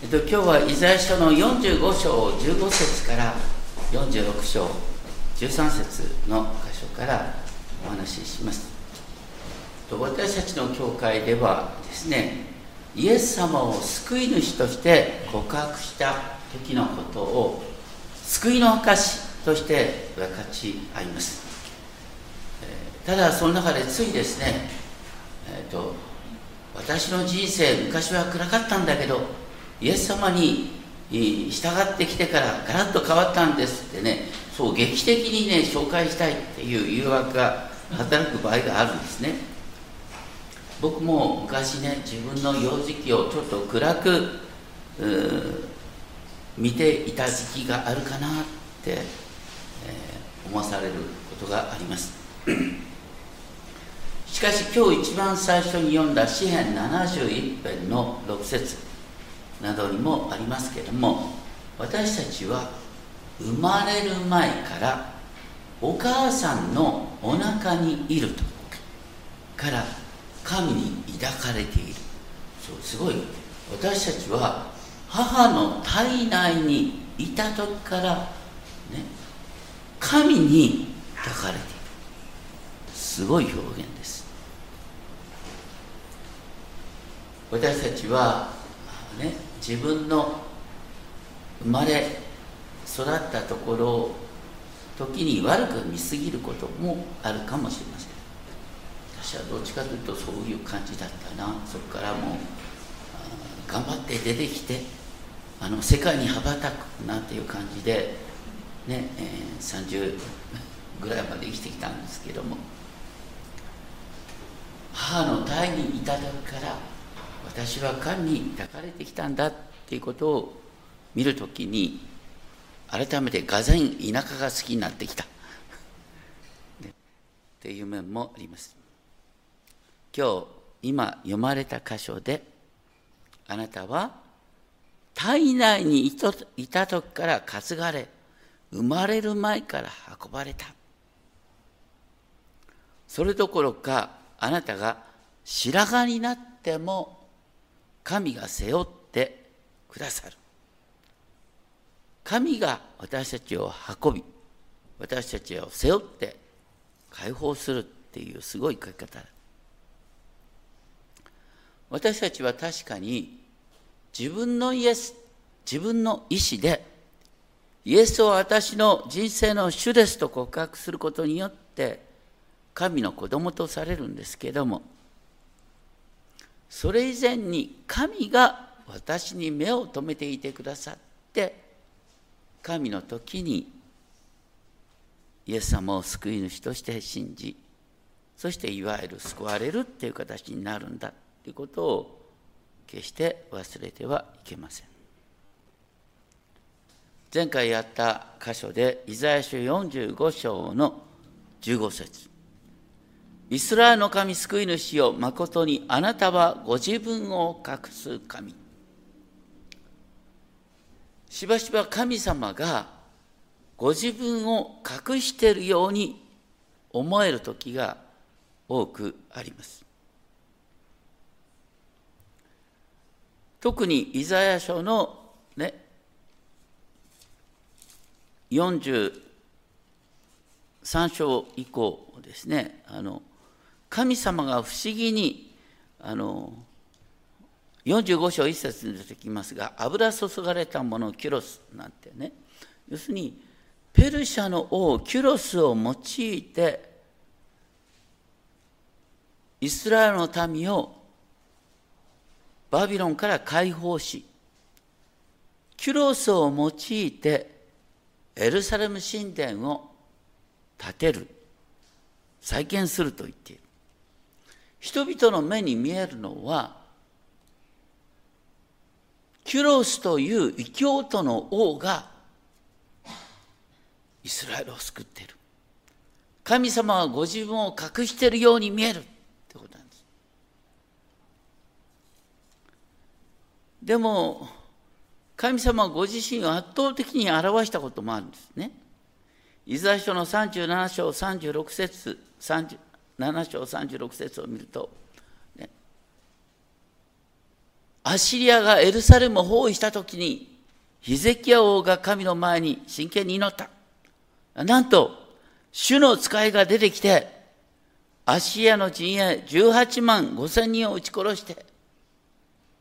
えっと、今日はイザヤ書の45章15節から46章13節の箇所からお話しします。と私たちの教会ではですね、イエス様を救い主として告白した時のことを救いの証として分かち合います。ただその中でついですね、えーと、私の人生昔は暗かったんだけどイエス様に従ってきてからガラッと変わったんですってねそう劇的にね紹介したいっていう誘惑が働く場合があるんですね。僕も昔ね自分の幼児期をちょっと暗く見ていた時期があるかなって、えー、思わされることがあります。しかし今日一番最初に読んだ詩編71編の6節。などにもありますけれども私たちは生まれる前からお母さんのお腹にいるとから神に抱かれている。そうすごい私たちは母の体内にいた時からね神に抱かれている。すごい表現です。私たちはね自分の生まれ育ったところを時に悪く見すぎることもあるかもしれません。私はどっちかというとそういう感じだったな。そこからもう頑張って出てきてあの世界に羽ばたくなんていう感じでね、えー、30ぐらいまで生きてきたんですけども母の胎にいた時から私は神に抱かれてきたんだっていうことを見るときに改めてがぜん田舎が好きになってきた。っていう面もあります。今日今読まれた箇所であなたは体内にいた時から担がれ生まれる前から運ばれた。それどころかあなたが白髪になっても神が背負ってくださる。神が私たちを運び私たちを背負って解放するっていうすごい書き方。私たちは確かに自分のイエス自分の意思でイエスを私の人生の主ですと告白することによって神の子供とされるんですけどもそれ以前に神が私に目を留めていてくださって神の時にイエス様を救い主として信じそしていわゆる救われるっていう形になるんだということを決して忘れてはいけません。前回やった箇所でイザヤ書45章の15節。イスラエルの神救い主よ誠にあなたはご自分を隠す神しばしば神様がご自分を隠しているように思える時が多くあります。特にイザヤ書のね43章以降ですねあの神様が不思議にあの45章1節に出てきますが油注がれたものキュロスなんてね。要するにペルシャの王キュロスを用いてイスラエルの民をバビロンから解放しキュロスを用いてエルサレム神殿を建てる。再建すると言っている。人々の目に見えるのはキュロスという異教徒の王がイスラエルを救っている。神様はご自分を隠しているように見える。ってことなんです。でも神様はご自身を圧倒的に表したこともあるんですね。イザヤ書の37章36節7章36節を見るとねアッシリアがエルサレムを包囲したときに、ヒゼキヤ王が神の前に真剣に祈った。なんと、主の使いが出てきて、アッシリアの陣営18万5千人を撃ち殺して、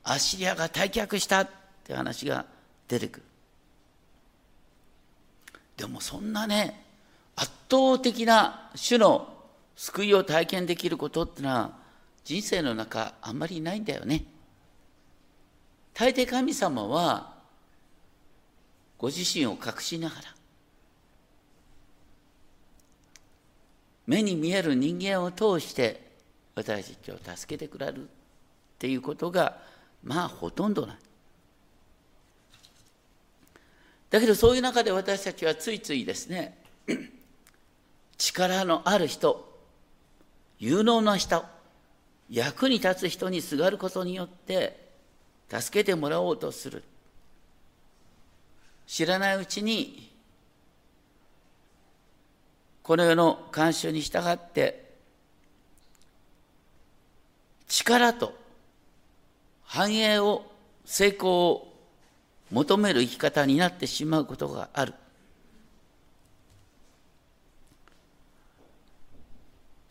アッシリアが退却したって話が出てくる。でもそんなね、圧倒的な主の救いを体験できることってのは人生の中あんまりないんだよね。大抵神様はご自身を隠しながら目に見える人間を通して私たちを助けてくれるっていうことがまあほとんどない。だけどそういう中で私たちはついついですね力のある人有能な人役に立つ人にすがることによって助けてもらおうとする。知らないうちにこの世の慣習に従って力と繁栄を成功を求める生き方になってしまうことがある。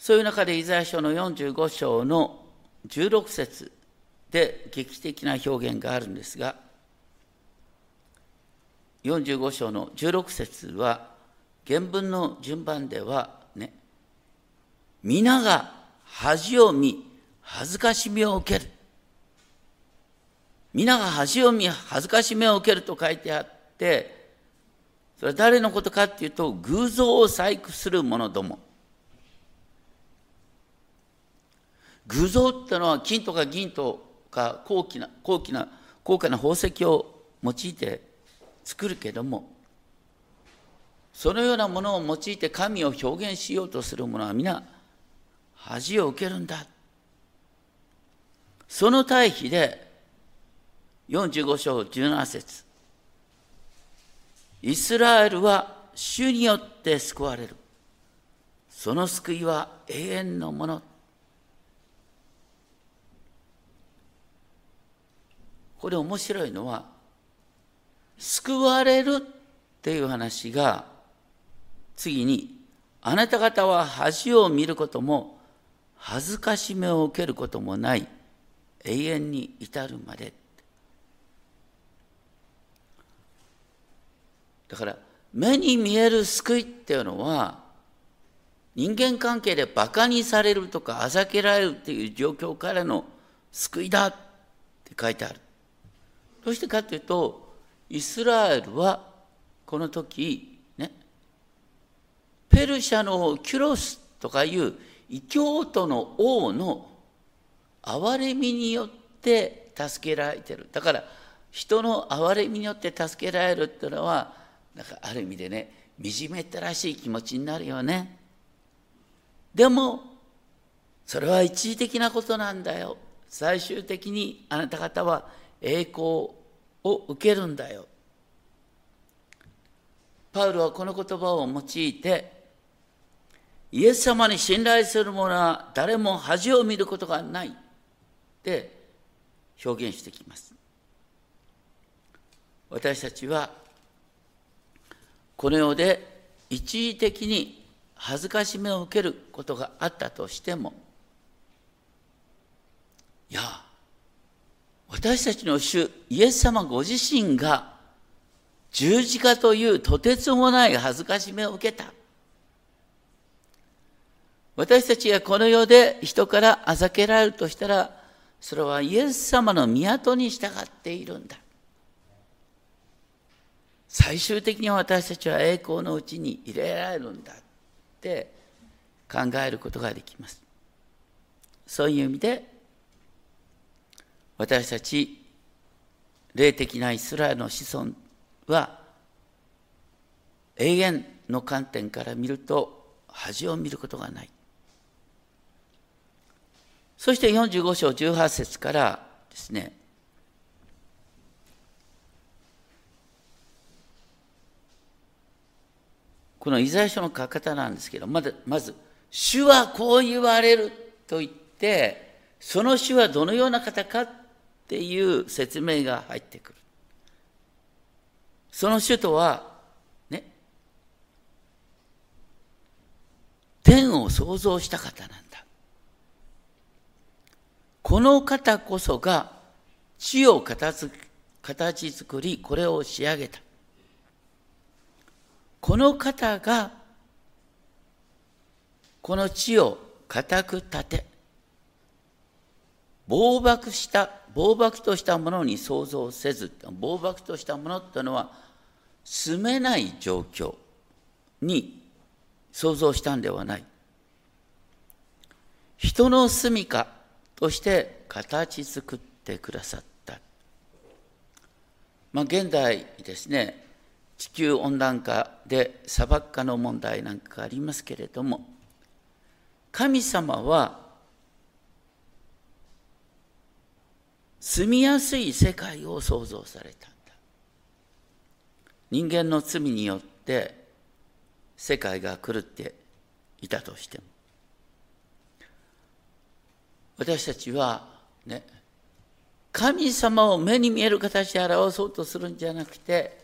そういう中でイザヤ書の45章の16節で劇的な表現があるんですが45章の16節は原文の順番ではね皆が恥を見恥ずかしみを受ける。皆が恥を見恥ずかしみを受けると書いてあってそれは誰のことかっていうと偶像を細工する者ども。偶像ってのは金とか銀とか高貴な高貴な高価な宝石を用いて作るけどもそのようなものを用いて神を表現しようとする者は皆恥を受けるんだ。その対比で45章17節イスラエルは主によって救われる。その救いは永遠のもの。これ面白いのは救われるっていう話が次にあなた方は恥を見ることも恥ずかしめを受けることもない永遠に至るまでだから目に見える救いっていうのは人間関係でバカにされるとかあざけられるっていう状況からの救いだって書いてある。どうしてかというとイスラエルはこの時ねペルシャのキュロスとかいう異教徒の王の憐れみによって助けられてる。だから人の憐れみによって助けられるっていうのはなんかある意味でね惨めったらしい気持ちになるよね。でもそれは一時的なことなんだよ。最終的にあなた方は栄光をを受けるんだよ。パウロはこの言葉を用いて、イエス様に信頼する者は誰も恥を見ることがないって表現してきます。私たちはこの世で一時的に恥ずかしめを受けることがあったとしてもいや私たちの主イエス様ご自身が十字架というとてつもない恥ずかしめを受けた。私たちがこの世で人からあざけられるとしたら、それはイエス様の都に従っているんだ。最終的に私たちは栄光のうちに入れられるんだって考えることができます。そういう意味で私たち霊的なイスラエルの子孫は永遠の観点から見ると恥を見ることがない。そして45章18節からですね、このイザヤ書の書き方なんですけど、まず、まず、主はこう言われると言って、その主はどのような方かっていう説明が入ってくる。その首都は、ね、天を創造した方なんだ。この方こそが地を形作り、これを仕上げた。この方が、この地を固く立て、暴漠した、暴漠としたものに想像せず、暴漠としたものっていうのは、住めない状況に想像したんではない。人の住みかとして形作ってくださった。まあ、現代ですね、地球温暖化で砂漠化の問題なんかありますけれども神様は住みやすい世界を創造されたんだ。人間の罪によって世界が狂っていたとしても。私たちはね神様を目に見える形で表そうとするんじゃなくて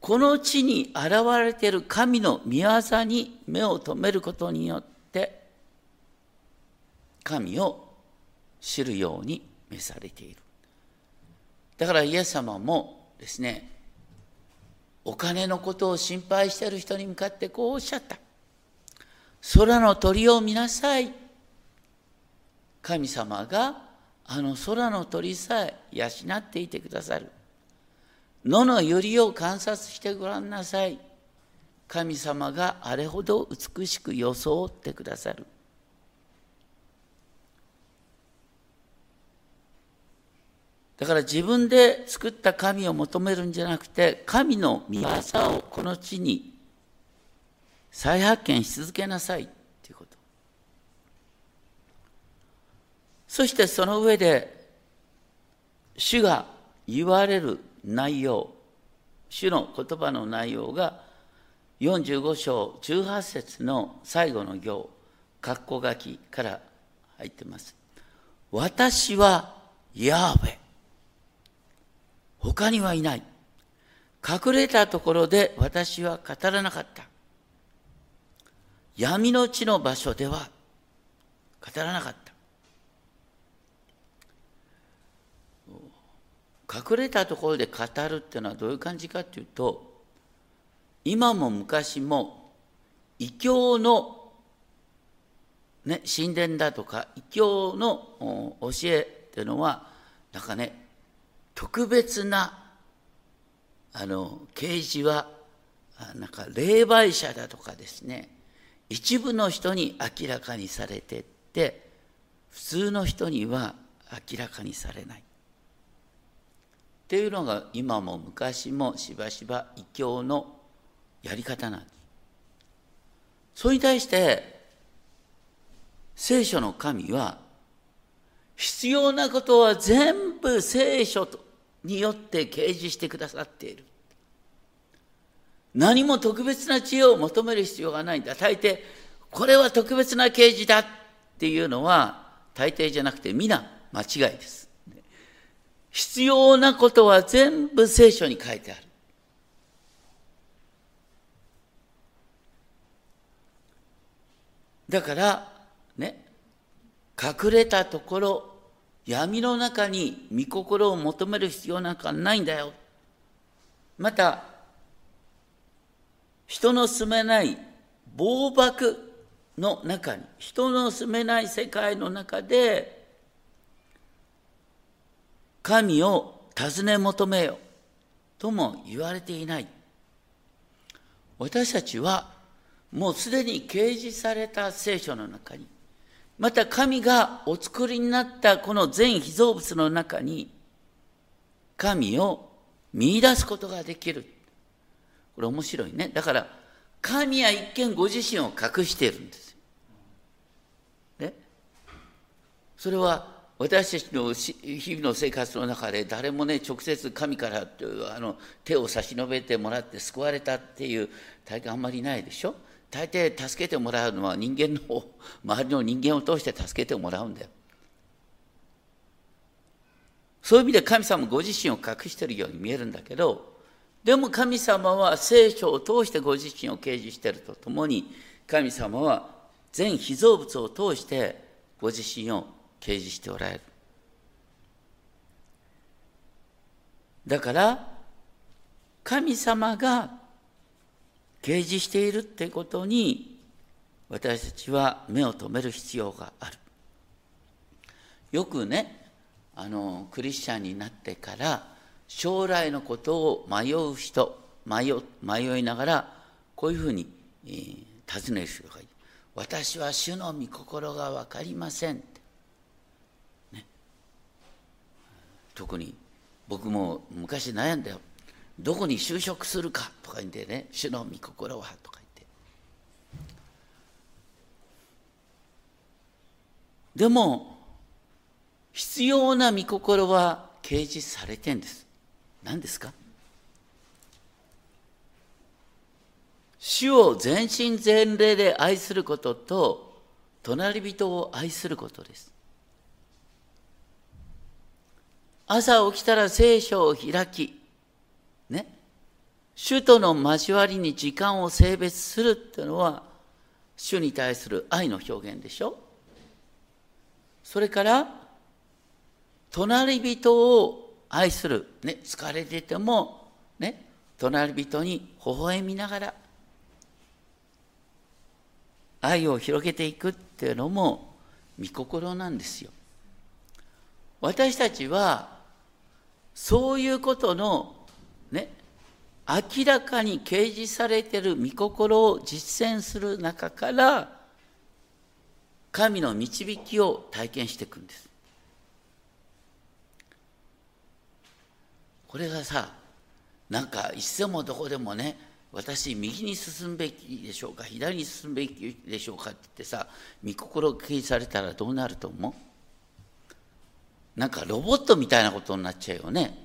この地に現れている神の御業に目を留めることによって神を知るように召されているだからイエス様もですねお金のことを心配している人に向かってこうおっしゃった空の鳥を見なさい神様があの空の鳥さえ養っていてくださる野の百合を観察してごらんなさい。神様があれほど美しく装ってくださる。だから自分で作った神を求めるんじゃなくて、神の御業をこの地に再発見し続けなさいということ。そしてその上で、主が言われる内容主の言葉の内容が45章18節の最後の行括弧書きから入ってます。私はヤーウェ。他にはいない。隠れたところで私は語らなかった。闇の地の場所では語らなかった。隠れたところで語るっていうのはどういう感じかっていうと今も昔も異教の、ね、神殿だとか異教の教えっていうのはなんかね特別なあの啓示はなんか霊媒者だとかですね一部の人に明らかにされてって普通の人には明らかにされないっていうのが今も昔もしばしば異教のやり方なんです。それに対して聖書の神は必要なことは全部聖書とによって掲示してくださっている。何も特別な知恵を求める必要がないんだ。大抵、これは特別な啓示だっていうのは大抵じゃなくて皆間違いです。必要なことは全部聖書に書いてある。だから、ね、隠れたところ、闇の中に御心を求める必要なんかないんだよ。また、人の住めない暴漠の中に、人の住めない世界の中で、神を尋ね求めよとも言われていない。私たちはもうすでに掲示された聖書の中に、また神がお作りになったこの全被造物の中に、神を見出すことができる。これ面白いね。だから、神は一見ご自身を隠しているんですよ。ね。それは私たちの日々の生活の中で誰もね直接神からあの手を差し伸べてもらって救われたっていう体験あんまりないでしょ大抵助けてもらうのは人間の周りの人間を通して助けてもらうんだよ。そういう意味で神様ご自身を隠してるように見えるんだけど、でも神様は聖書を通してご自身を掲示してるとともに、神様は全被造物を通してご自身を掲示しておられる。だから、神様が掲示しているってことに私たちは目を留める必要がある。よくね、あの、クリスチャンになってから将来のことを迷う人、迷迷いながらこういうふうに、えー、尋ねる人がいる。私は主の御心が分かりません。ね、特に僕も昔悩んだよ。どこに就職するかとか言ってね、主の御心はとか言って。でも、必要な御心は掲示されてんです。何ですか？主を全身全霊で愛することと、隣人を愛することです。朝起きたら聖書を開き、ね、主との交わりに時間を性別するっていうのは、主に対する愛の表現でしょ。それから、隣人を愛する、ね、疲れてても、ね、隣人に微笑みながら、愛を広げていくっていうのも、御心なんですよ。私たちはそういうことの明らかに掲示されている御心を実践する中から神の導きを体験していくんです。これがさなんかいつでもどこでもね私右に進むべきでしょうか左に進むべきでしょうかって言ってさ御心を掲示されたらどうなると思う？なんかロボットみたいなことになっちゃうよね。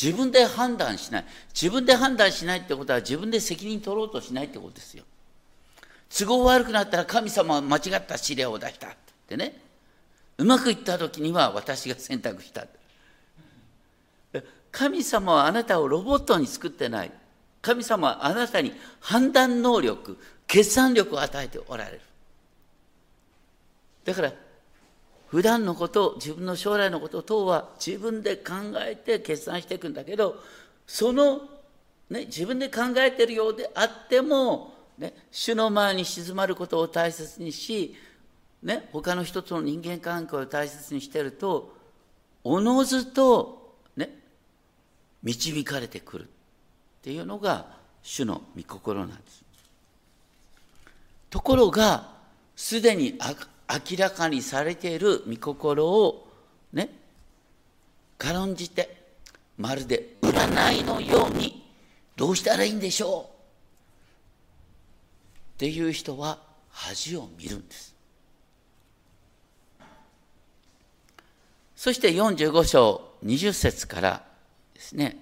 自分で判断しない。自分で判断しないってことは自分で責任取ろうとしないってことですよ。都合悪くなったら神様は間違った指令を出したってね。うまくいった時には私が選択した。神様はあなたをロボットに作ってない。神様はあなたに判断能力、決算力を与えておられる。だから普段のこと、自分の将来のこと等は自分で考えて決断していくんだけど、その、ね、自分で考えてるようであっても、ね、主の前に静まることを大切にし、ね、他の人との人間関係を大切にしていると、おのずと、ね、導かれてくるっていうのが主の御心なんです。ところが、すでに明らかにされている御心をね軽んじてまるで占いのようにどうしたらいいんでしょう？っていう人は恥を見るんです。そして45章20節からですね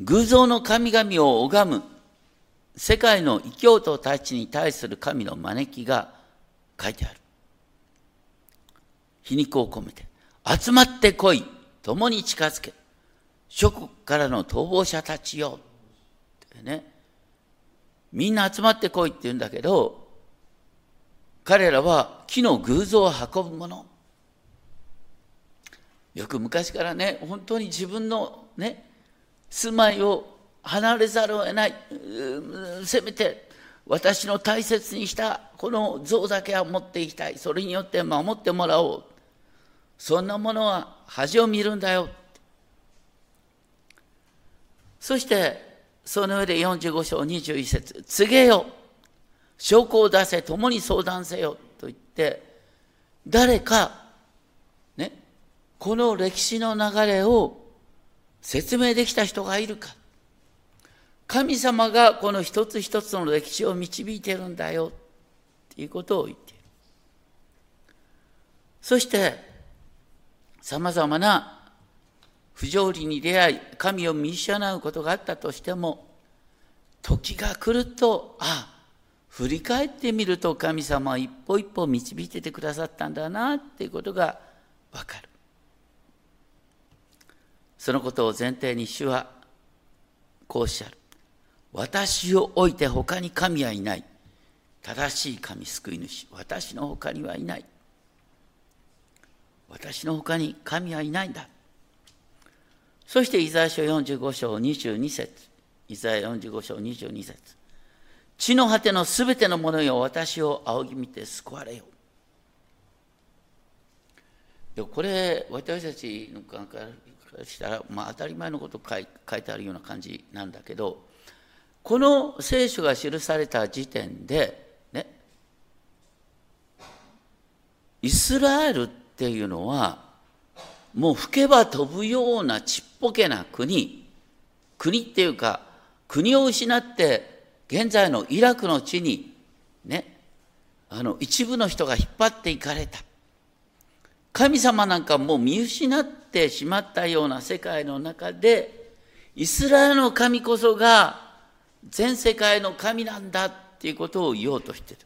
偶像の神々を拝む世界の異教徒たちに対する神の招きが書いてある。皮肉を込めて、集まってこい、共に近づけ、諸国からの逃亡者たちよ。ってね。みんな集まってこいって言うんだけど、彼らは木の偶像を運ぶもの。よく昔からね、本当に自分のね、住まいを離れざるを得ない。せめて私の大切にしたこの像だけは持っていきたい。それによって守ってもらおう。そんなものは恥を見るんだよ。そして、その上で45章21節告げよ。証拠を出せ、共に相談せよ。と言って、誰か、ね、この歴史の流れを説明できた人がいるか。神様がこの一つ一つの歴史を導いてるんだよっていうことを言っている。そして、さまざまな不条理に出会い、神を見失うことがあったとしても、時が来ると、ああ、振り返ってみると神様は一歩一歩導いててくださったんだなっていうことがわかる。そのことを前提に主はこうおっしゃる。私を置いて他に神はいない。正しい神救い主。私の他にはいない。私の他に神はいないんだ。そしてイザヤ書45章22節イザヤ45章22節地の果てのすべてのものよ私を仰ぎ見て救われよ。これ私たちの考からしたら、まあ、当たり前のこと書いてあるような感じなんだけどこの聖書が記された時点でねイスラエルっていうのはもう吹けば飛ぶようなちっぽけな国国っていうか国を失って現在のイラクの地にねあの一部の人が引っ張っていかれた。神様なんかもう見失ってしまったような世界の中でイスラエルの神こそが全世界の神なんだっていうことを言おうとしてる。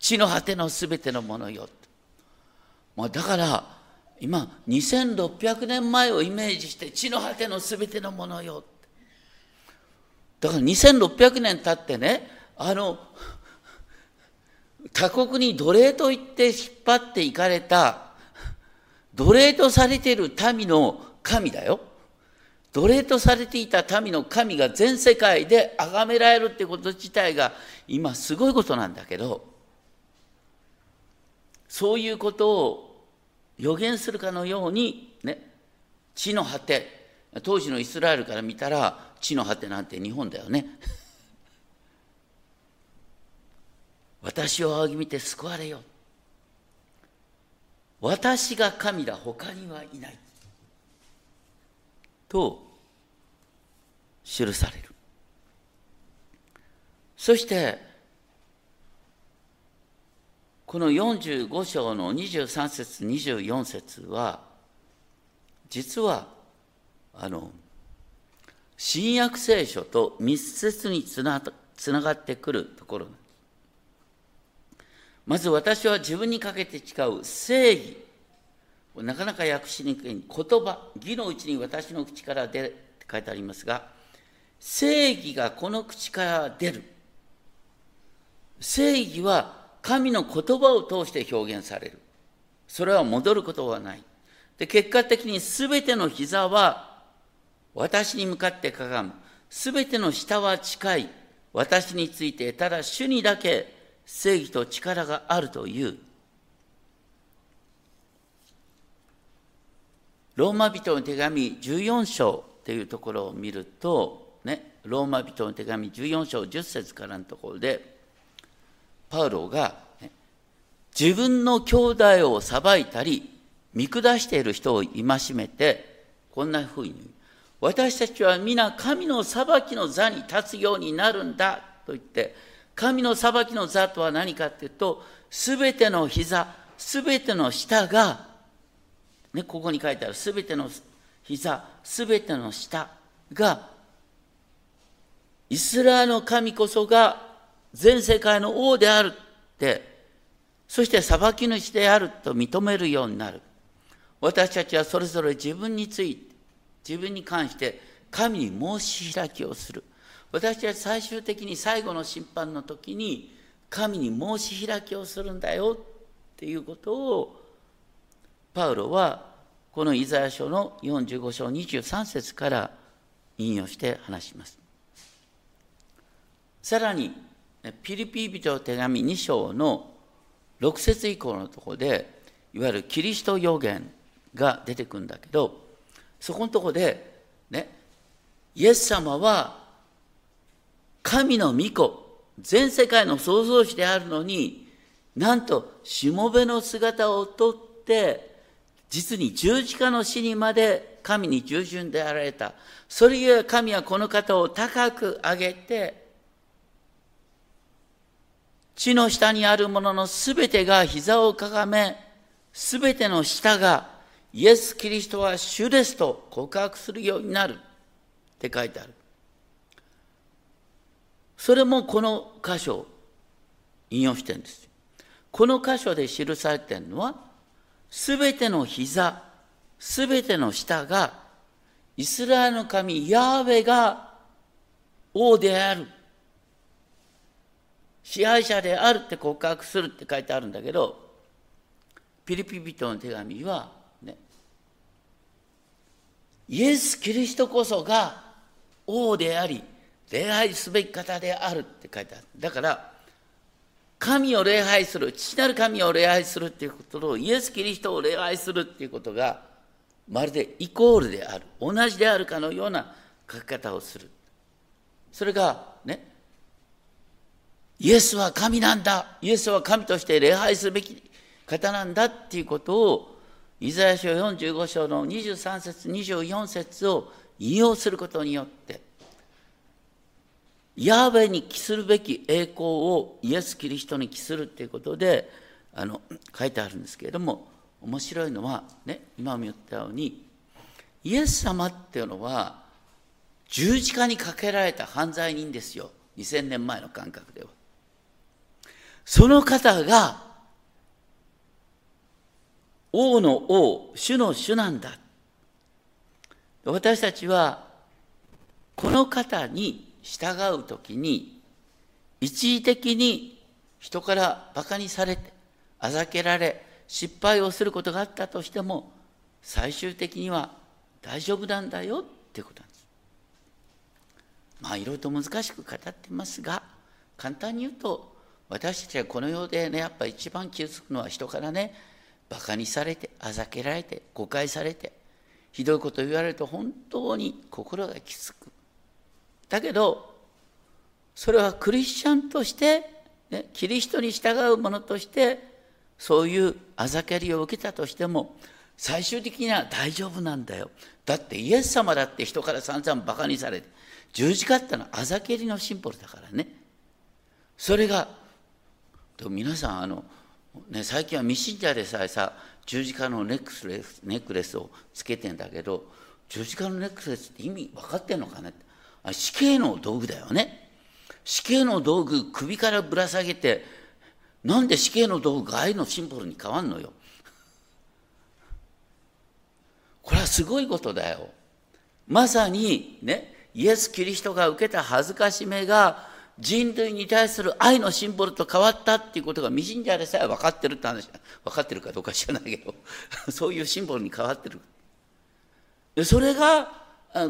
地の果てのすべてのものよ、まあ、だから今2600年前をイメージして地の果てのすべてのものよだから2600年経ってねあの他国に奴隷と言って引っ張っていかれた奴隷とされている民の神だよ。奴隷とされていた民の神が全世界で崇められるってこと自体が今すごいことなんだけど、そういうことを予言するかのように、ね、地の果て、当時のイスラエルから見たら、地の果てなんて日本だよね。私を仰ぎ見て救われよ。私が神だ他にはいないと記されるそしてこの45章の23節24節は実はあの新約聖書と密接につながってくるところまず私は自分にかけて誓う正義。なかなか訳しにくい言葉、義のうちに私の口から出るって書いてありますが、正義がこの口から出る。正義は神の言葉を通して表現される。それは戻ることはない。で結果的に全ての膝は私に向かってかがむ。全ての下は近い。私について、ただ主にだけ正義と力があるというローマ人の手紙14章っていうところを見ると、ね、ローマ人の手紙14章10節からのところでパウロが、ね、自分の兄弟を裁いたり見下している人を戒めてこんなふうに私たちは皆神の裁きの座に立つようになるんだと言って神の裁きの座とは何かっていうと、すべての膝、すべての下が、ね、ここに書いてある、すべての膝、すべての下が、イスラエルの神こそが全世界の王であるって、そして裁き主であると認めるようになる。私たちはそれぞれ自分について、自分に関して神に申し開きをする。私は最終的に最後の審判の時に神に申し開きをするんだよっていうことをパウロはこのイザヤ書の45章23節から引用して話します。さらにピリピ人手紙2章の6節以降のところでいわゆるキリスト予言が出てくるんだけどそこのところでねイエス様は神の御子、全世界の創造主であるのに、なんと、しもべの姿をとって、実に十字架の死にまで神に従順であられた。それゆえ神はこの方を高く上げて、地の下にあるもののすべてが膝をかがめ、すべての下がイエス・キリストは主ですと告白するようになるって書いてある。それもこの箇所を引用してるんです。この箇所で記されてるのは、すべての膝、すべての舌が、イスラエルの神ヤーウェが王である。支配者であるって告白するって書いてあるんだけど、ピリピ人の手紙は、ね、イエス・キリストこそが王であり、礼拝すべき方であるって書いてある。だから、神を礼拝する、父なる神を礼拝するっていうことと、イエス・キリストを礼拝するっていうことが、まるでイコールである、同じであるかのような書き方をする。それがね、イエスは神なんだ、イエスは神として礼拝すべき方なんだっていうことを、イザヤ書45章の23節24節を引用することによって、ヤーベに帰するべき栄光をイエス・キリストに帰するっていうことであの書いてあるんですけれども面白いのはね今も言ったようにイエス様っていうのは十字架にかけられた犯罪人ですよ。2000年前の感覚では。その方が王の王主の主なんだ。私たちはこの方に従う時に一時的に人からバカにされてあざけられ失敗をすることがあったとしても最終的には大丈夫なんだよっていうことなんです。まあいろいろと難しく語ってますが簡単に言うと私たちはこの世でねやっぱ一番気づくのは人からねバカにされてあざけられて誤解されてひどいこと言われると本当に心がきつくだけどそれはクリスチャンとして、ね、キリストに従う者としてそういうあざけりを受けたとしても最終的には大丈夫なんだよ。だってイエス様だって人から散々バカにされて十字架ってのはあざけりのシンボルだからね。それがでも皆さんあの、ね、最近はミシンジャーでさえさ十字架のネックレスネックレスをつけてんだけど十字架のネックレスって意味分かってんのかね？死刑の道具だよね。死刑の道具首からぶら下げてなんで死刑の道具が愛のシンボルに変わんのよ。これはすごいことだよ。まさにねイエス・キリストが受けた恥ずかしめが人類に対する愛のシンボルと変わったっていうことがミシンジャーでさえ分かってるって話。分かってるかどうか知らないけど。そういうシンボルに変わってる。それが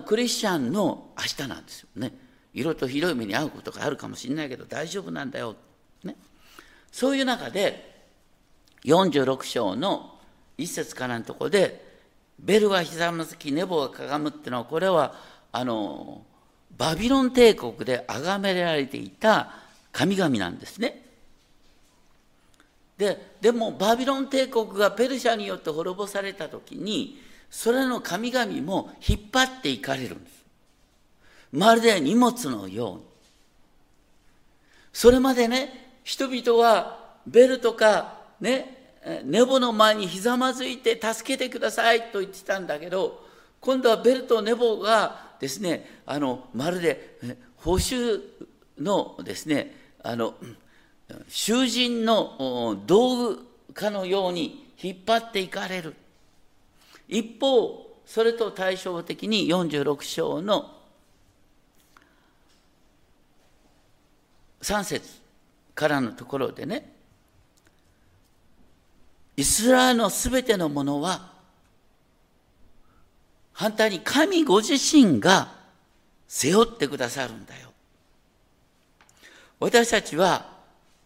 クリスチャンの明日なんですよね。いろいろとひどい目に遭うことがあるかもしれないけど大丈夫なんだよ。ね、そういう中で46章の一節からのとこでベルはひざまずきネボがかがむっていうのはこれはあのバビロン帝国で崇められていた神々なんですね。ででもバビロン帝国がペルシャによって滅ぼされた時にそれの神々も引っ張っていかれるんです。まるで荷物のように。それまでね、人々はベルとかね、ネボの前にひざまずいて助けてくださいと言ってたんだけど、今度はベルとネボがですね、あの、まるで報酬のですね、あの、囚人の道具かのように引っ張っていかれる。一方それと対照的に46章の3節からのところでねイスラエルのすべてのものは反対に神ご自身が背負ってくださるんだよ。私たちは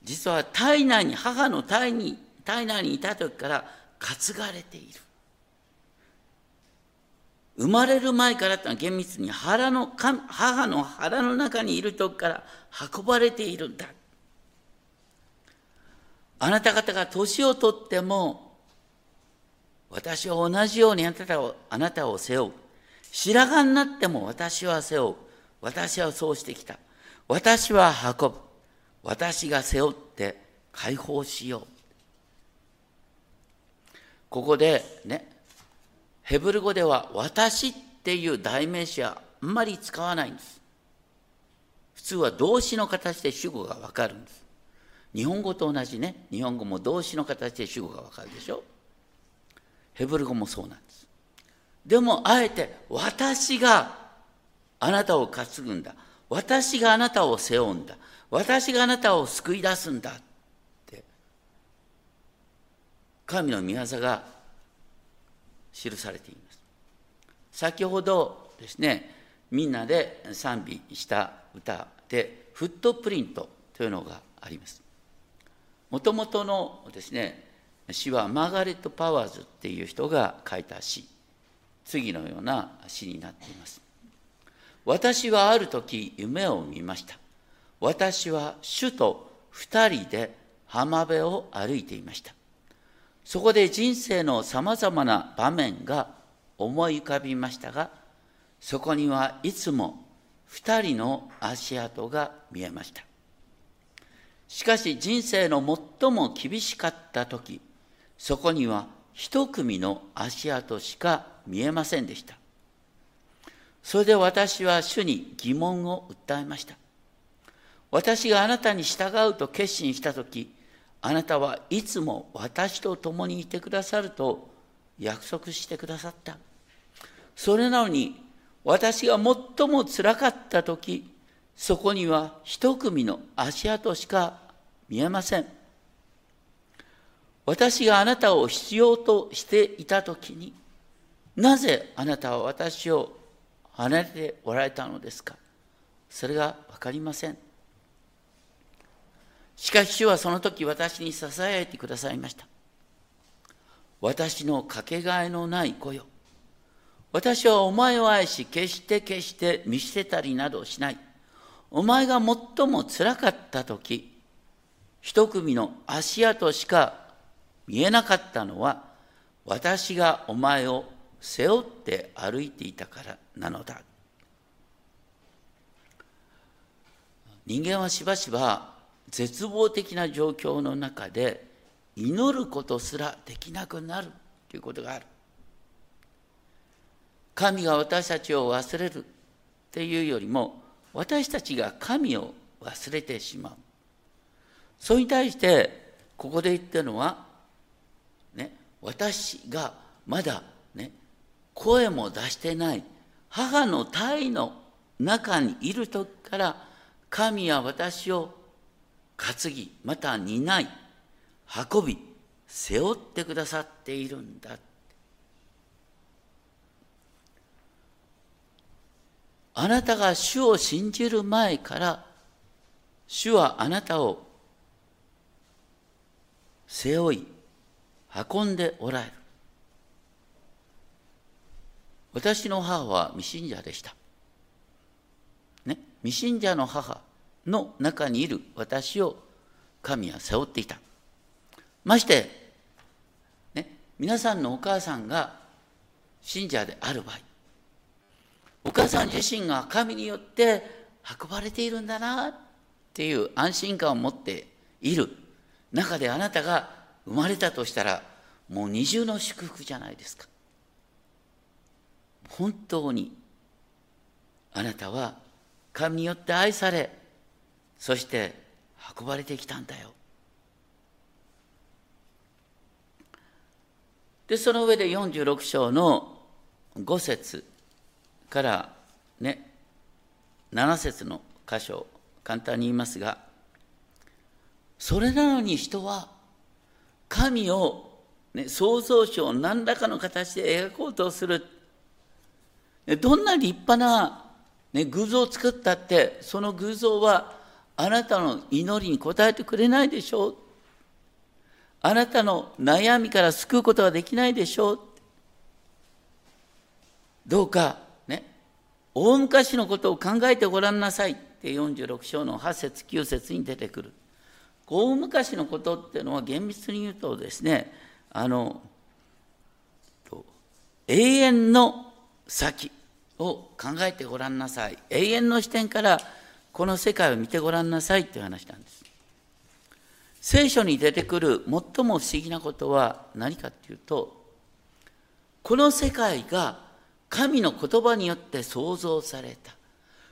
実は体内に母の体に体内にいた時から担がれている。生まれる前からってのは厳密に腹の母の腹の中にいる時から運ばれているんだ。あなた方が年をとっても私は同じようにあなたをあなたを背負う。白髪になっても私は背負う。私はそうしてきた。私は運ぶ。私が背負って解放しよう。ここでね、ヘブル語では私っていう代名詞はあんまり使わないんです。普通は動詞の形で主語がわかるんです。日本語と同じね、日本語も動詞の形で主語がわかるでしょ。ヘブル語もそうなんですでもあえて私があなたを担ぐんだ私があなたを背負うんだ私があなたを救い出すんだって神の御業が記されています。先ほどですねみんなで賛美した歌でフットプリントというのがあります。もともとのですね詩はマーガレット・パワーズっていう人が書いた詩。次のような詩になっています。私はある時夢を見ました。私は主と二人で浜辺を歩いていました。そこで人生のさまざまな場面が思い浮かびましたがそこにはいつも二人の足跡が見えました。しかし人生の最も厳しかった時そこには一組の足跡しか見えませんでした。それで私は主に疑問を訴えました。私があなたに従うと決心した時あなたはいつも私と共にいてくださると約束してくださった。それなのに私が最もつらかった時そこには一組の足跡しか見えません。私があなたを必要としていた時になぜあなたは私を離れておられたのですか？それが分かりません。しかし主はその時私に支えてくださいました。私のかけがえのない子よ。私はお前を愛し決して決して見捨てたりなどしない。お前が最もつらかった時一組の足跡しか見えなかったのは私がお前を背負って歩いていたからなのだ。人間はしばしば絶望的な状況の中で祈ることすらできなくなる。ということがある。神が私たちを忘れるっていうよりも私たちが神を忘れてしまう。それに対してここで言ってるのはね私がまだね声も出してない。母の体の中にいる時から神は私を担ぎまた担い運び背負ってくださっているんだあなたが主を信じる前から主はあなたを背負い運んでおられる私の母は未信者でした。ね、未信者の母の中にいる私を神は背負っていた。まして、ね、皆さんのお母さんが信者である場合、お母さん自身が神によって運ばれているんだなっていう安心感を持っている中であなたが生まれたとしたらもう二重の祝福じゃないですか。本当にあなたは神によって愛されそして運ばれてきたんだよ。でその上で46章の5節からね7節の箇所を簡単に言いますがそれなのに人は神を、ね、創造主を何らかの形で描こうとするどんな立派な、ね、偶像を作ったってその偶像はあなたの祈りに応えてくれないでしょう。あなたの悩みから救うことはできないでしょう。どうかね大昔のことを考えてごらんなさい。って46章の8節9節に出てくる。大昔のことっていうのは厳密に言うとですねあの永遠の先を考えてごらんなさい。永遠の視点からこの世界を見てごらんなさいという話なんです。聖書に出てくる最も不思議なことは何かっていうとこの世界が神の言葉によって創造された。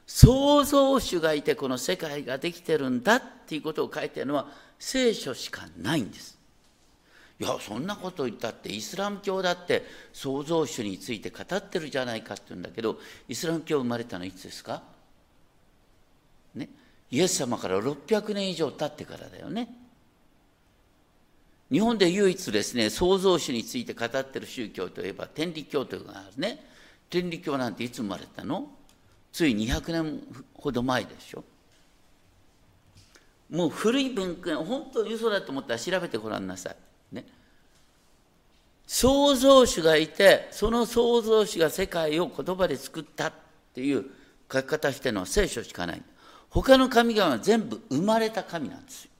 創造主がいてこの世界ができてるんだっていうことを書いてるのは聖書しかないんです。いやそんなこと言ったってイスラム教だって創造主について語ってるじゃないかって言うんだけどイスラム教生まれたのいつですか？イエス様から600年以上経ってからだよね。日本で唯一ですね創造主について語ってる宗教といえば天理教というのがあるね。天理教なんていつ生まれたの？つい200年ほど前でしょ。もう古い文献本当に嘘だと思ったら調べてごらんなさい。ね、創造主がいてその創造主が世界を言葉で作ったっていう書き方してるのは聖書しかない。他の神々は全部生まれた神なんですよ。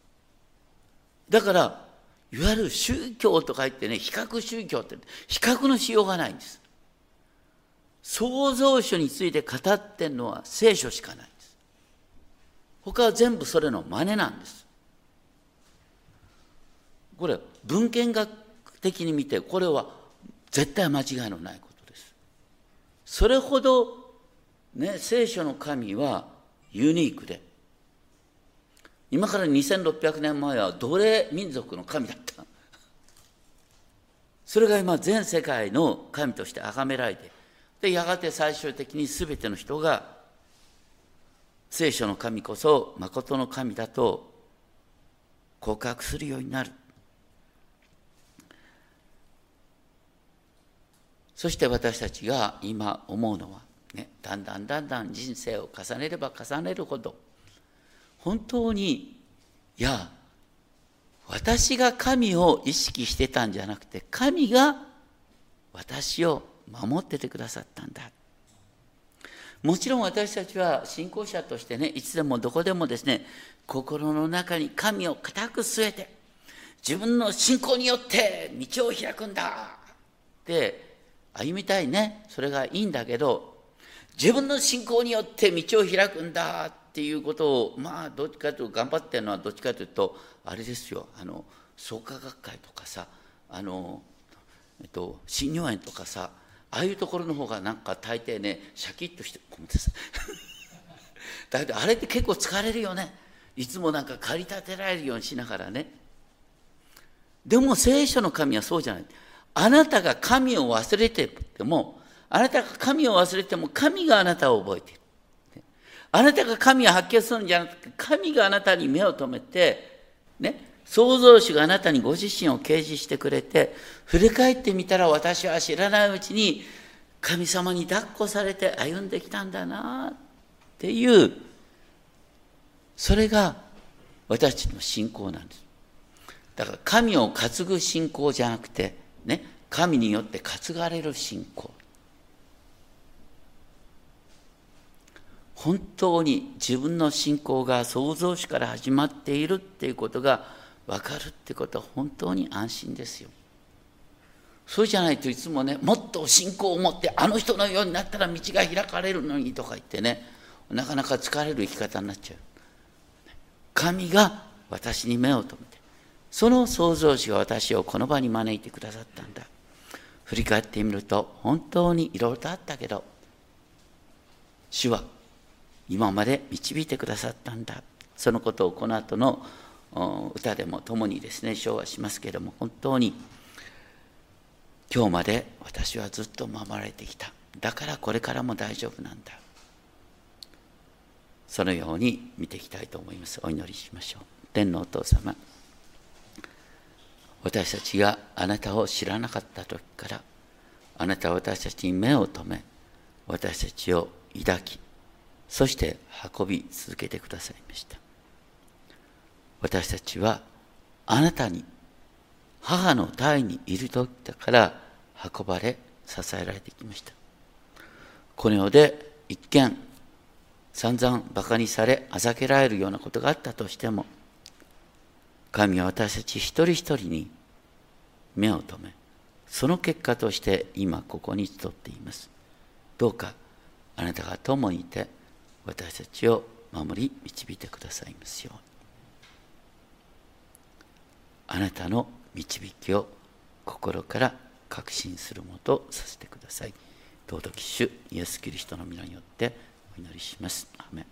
だからいわゆる宗教とか言ってね比較宗教って比較のしようがないんです。創造主について語ってるのは聖書しかないんです。他は全部それの真似なんです。これ文献学的に見てこれは絶対間違いのないことです。それほど、ね、聖書の神はユニークで今から2600年前は奴隷民族の神だった？それが今全世界の神として崇められてでやがて最終的に全ての人が聖書の神こそ誠の神だと告白するようになるそして私たちが今思うのは、ね、だんだんだんだん人生を重ねれば重ねるほど本当にいや私が神を意識してたんじゃなくて神が私を守っててくださったんだ。もちろん私たちは信仰者としてねいつでもどこでもですね心の中に神を固く据えて自分の信仰によって道を開くんだって歩みたいねそれがいいんだけど自分の信仰によって道を開くんだっていうことをまあどっちかというと頑張ってるのはどっちかというとあれですよ。あの創価学会とかさあの、えっと、新入園とかさああいうところの方がなんか大抵ねシャキッとしてごめんなさい。だけどあれって結構疲れるよね。いつもなんか駆り立てられるようにしながらね。でも聖書の神はそうじゃない。あなたが神を忘れてても、あなたが神を忘れても神があなたを覚えている。あなたが神を発見するんじゃなくて、神があなたに目を留めて、ね、創造主があなたにご自身を掲示してくれて、振り返ってみたら私は知らないうちに神様に抱っこされて歩んできたんだなっていう、それが私たちの信仰なんです。だから神を担ぐ信仰じゃなくて、ね、神によって担がれる信仰本当に自分の信仰が創造主から始まっているっていうことが分かるってことは本当に安心ですよ。そうじゃないといつもねもっと信仰を持ってあの人のようになったら道が開かれるのにとか言ってねなかなか疲れる生き方になっちゃう。神が私に目を留めてその創造主が私をこの場に招いてくださったんだ。振り返ってみると本当にいろいろとあったけど主は今まで導いてくださったんだ。そのことをこの後の歌でも共にですね唱和しますけれども本当に今日まで私はずっと守られてきた。だからこれからも大丈夫なんだ。そのように見ていきたいと思います。お祈りしましょう。天皇お父様私たちがあなたを知らなかった時からあなたは私たちに目を留め私たちを抱きそして運び続けてくださいました。私たちはあなたに母の胎にいる時だから運ばれ支えられてきました。この世で一見散々バカにされあざけられるようなことがあったとしても神は私たち一人一人に目を留めその結果として今ここに集っています。どうかあなたが共にいて私たちを守り導いてくださいますように。あなたの導きを心から確信するものとさせてください。尊き主イエス・キリストの皆によってお祈りします。アメン。